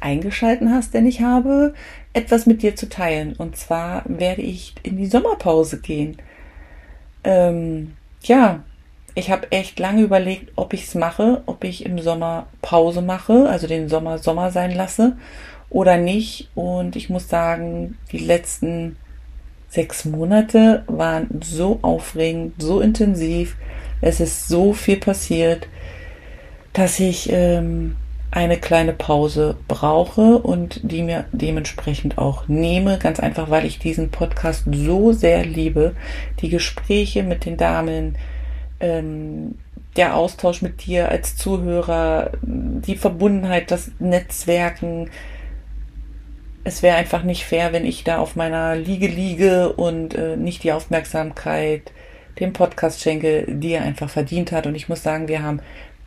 eingeschalten hast, denn ich habe etwas mit dir zu teilen. Und zwar werde ich in die Sommerpause gehen. Ähm, ja, ich habe echt lange überlegt, ob ich es mache, ob ich im Sommer Pause mache, also den Sommer Sommer sein lasse oder nicht. Und ich muss sagen, die letzten sechs Monate waren so aufregend, so intensiv. Es ist so viel passiert, dass ich ähm, eine kleine Pause brauche und die mir dementsprechend auch nehme. Ganz einfach, weil ich diesen Podcast so sehr liebe. Die Gespräche mit den Damen, ähm, der Austausch mit dir als Zuhörer, die Verbundenheit, das Netzwerken. Es wäre einfach nicht fair, wenn ich da auf meiner Liege liege und äh, nicht die Aufmerksamkeit dem Podcast schenke, die er einfach verdient hat. Und ich muss sagen, wir haben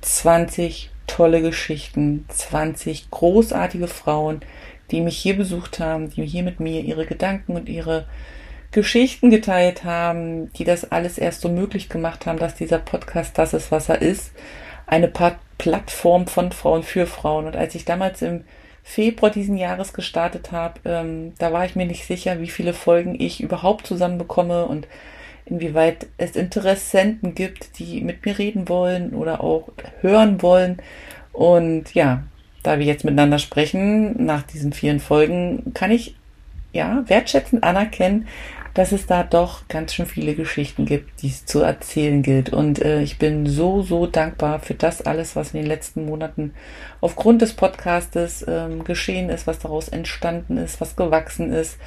20 tolle Geschichten, 20 großartige Frauen, die mich hier besucht haben, die hier mit mir ihre Gedanken und ihre Geschichten geteilt haben, die das alles erst so möglich gemacht haben, dass dieser Podcast das ist, was er ist. Eine Plattform von Frauen für Frauen. Und als ich damals im Februar diesen Jahres gestartet habe, ähm, da war ich mir nicht sicher, wie viele Folgen ich überhaupt zusammenbekomme und inwieweit es Interessenten gibt, die mit mir reden wollen oder auch hören wollen. Und ja, da wir jetzt miteinander sprechen, nach diesen vielen Folgen, kann ich ja wertschätzend anerkennen, dass es da doch ganz schön viele Geschichten gibt, die es zu erzählen gilt. Und äh, ich bin so, so dankbar für das alles, was in den letzten Monaten aufgrund des Podcastes ähm, geschehen ist, was daraus entstanden ist, was gewachsen ist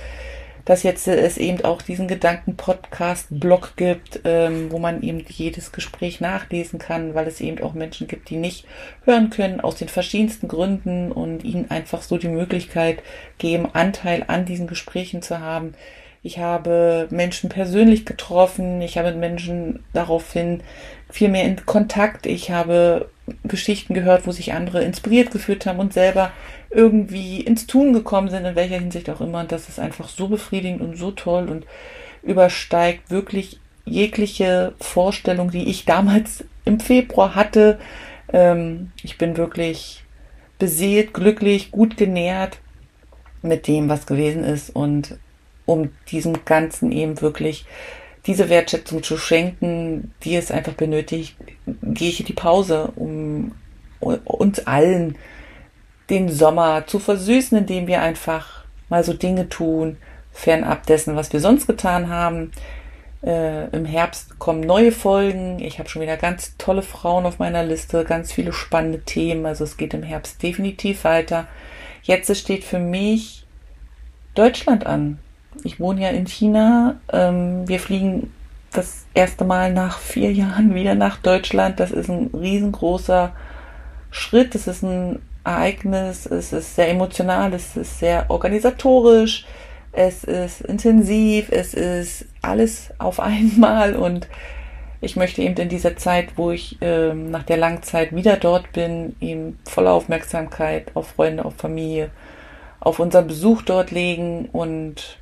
dass jetzt es eben auch diesen Gedanken-Podcast-Blog gibt, ähm, wo man eben jedes Gespräch nachlesen kann, weil es eben auch Menschen gibt, die nicht hören können aus den verschiedensten Gründen und ihnen einfach so die Möglichkeit geben, Anteil an diesen Gesprächen zu haben. Ich habe Menschen persönlich getroffen, ich habe mit Menschen daraufhin viel mehr in Kontakt. Ich habe Geschichten gehört, wo sich andere inspiriert gefühlt haben und selber irgendwie ins Tun gekommen sind, in welcher Hinsicht auch immer. Und das ist einfach so befriedigend und so toll und übersteigt wirklich jegliche Vorstellung, die ich damals im Februar hatte. Ähm, ich bin wirklich beseelt, glücklich, gut genährt mit dem, was gewesen ist und um diesem Ganzen eben wirklich diese Wertschätzung zu schenken, die es einfach benötigt, gehe ich in die Pause, um uns allen den Sommer zu versüßen, indem wir einfach mal so Dinge tun, fernab dessen, was wir sonst getan haben. Äh, Im Herbst kommen neue Folgen. Ich habe schon wieder ganz tolle Frauen auf meiner Liste, ganz viele spannende Themen. Also es geht im Herbst definitiv weiter. Jetzt steht für mich Deutschland an. Ich wohne ja in China. Ähm, wir fliegen das erste Mal nach vier Jahren wieder nach Deutschland. Das ist ein riesengroßer Schritt. Das ist ein Ereignis. Es ist sehr emotional. Es ist sehr organisatorisch. Es ist intensiv. Es ist alles auf einmal. Und ich möchte eben in dieser Zeit, wo ich ähm, nach der langen Zeit wieder dort bin, eben voller Aufmerksamkeit auf Freunde, auf Familie, auf unseren Besuch dort legen und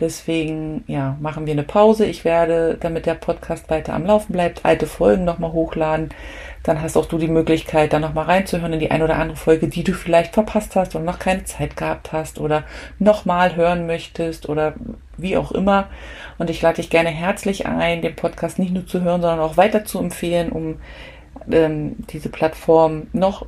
Deswegen, ja, machen wir eine Pause. Ich werde, damit der Podcast weiter am Laufen bleibt, alte Folgen nochmal hochladen. Dann hast auch du die Möglichkeit, da nochmal reinzuhören in die ein oder andere Folge, die du vielleicht verpasst hast und noch keine Zeit gehabt hast oder nochmal hören möchtest oder wie auch immer. Und ich lade dich gerne herzlich ein, den Podcast nicht nur zu hören, sondern auch weiter zu empfehlen, um ähm, diese Plattform noch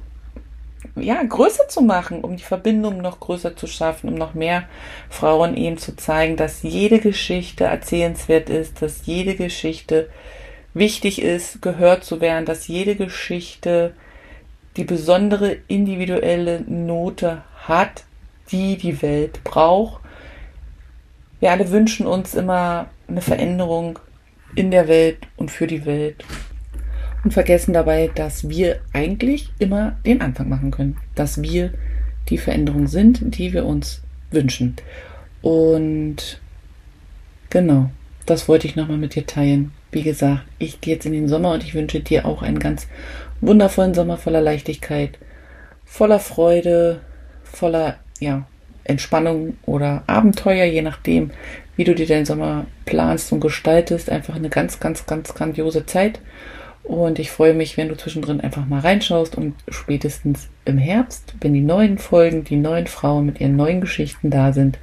ja, größer zu machen, um die Verbindung noch größer zu schaffen, um noch mehr Frauen eben zu zeigen, dass jede Geschichte erzählenswert ist, dass jede Geschichte wichtig ist, gehört zu werden, dass jede Geschichte die besondere individuelle Note hat, die die Welt braucht. Wir alle wünschen uns immer eine Veränderung in der Welt und für die Welt und vergessen dabei, dass wir eigentlich immer den Anfang machen können, dass wir die Veränderungen sind, die wir uns wünschen. Und genau, das wollte ich nochmal mit dir teilen. Wie gesagt, ich gehe jetzt in den Sommer und ich wünsche dir auch einen ganz wundervollen Sommer voller Leichtigkeit, voller Freude, voller ja, Entspannung oder Abenteuer, je nachdem, wie du dir den Sommer planst und gestaltest. Einfach eine ganz, ganz, ganz grandiose Zeit. Und ich freue mich, wenn du zwischendrin einfach mal reinschaust und spätestens im Herbst, wenn die neuen Folgen, die neuen Frauen mit ihren neuen Geschichten da sind,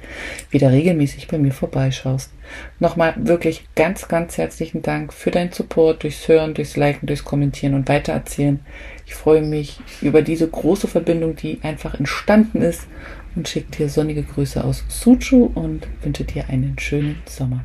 wieder regelmäßig bei mir vorbeischaust. Nochmal wirklich ganz, ganz herzlichen Dank für deinen Support durchs Hören, durchs Liken, durchs Kommentieren und Weitererzählen. Ich freue mich über diese große Verbindung, die einfach entstanden ist und schicke dir sonnige Grüße aus Suchu und wünsche dir einen schönen Sommer.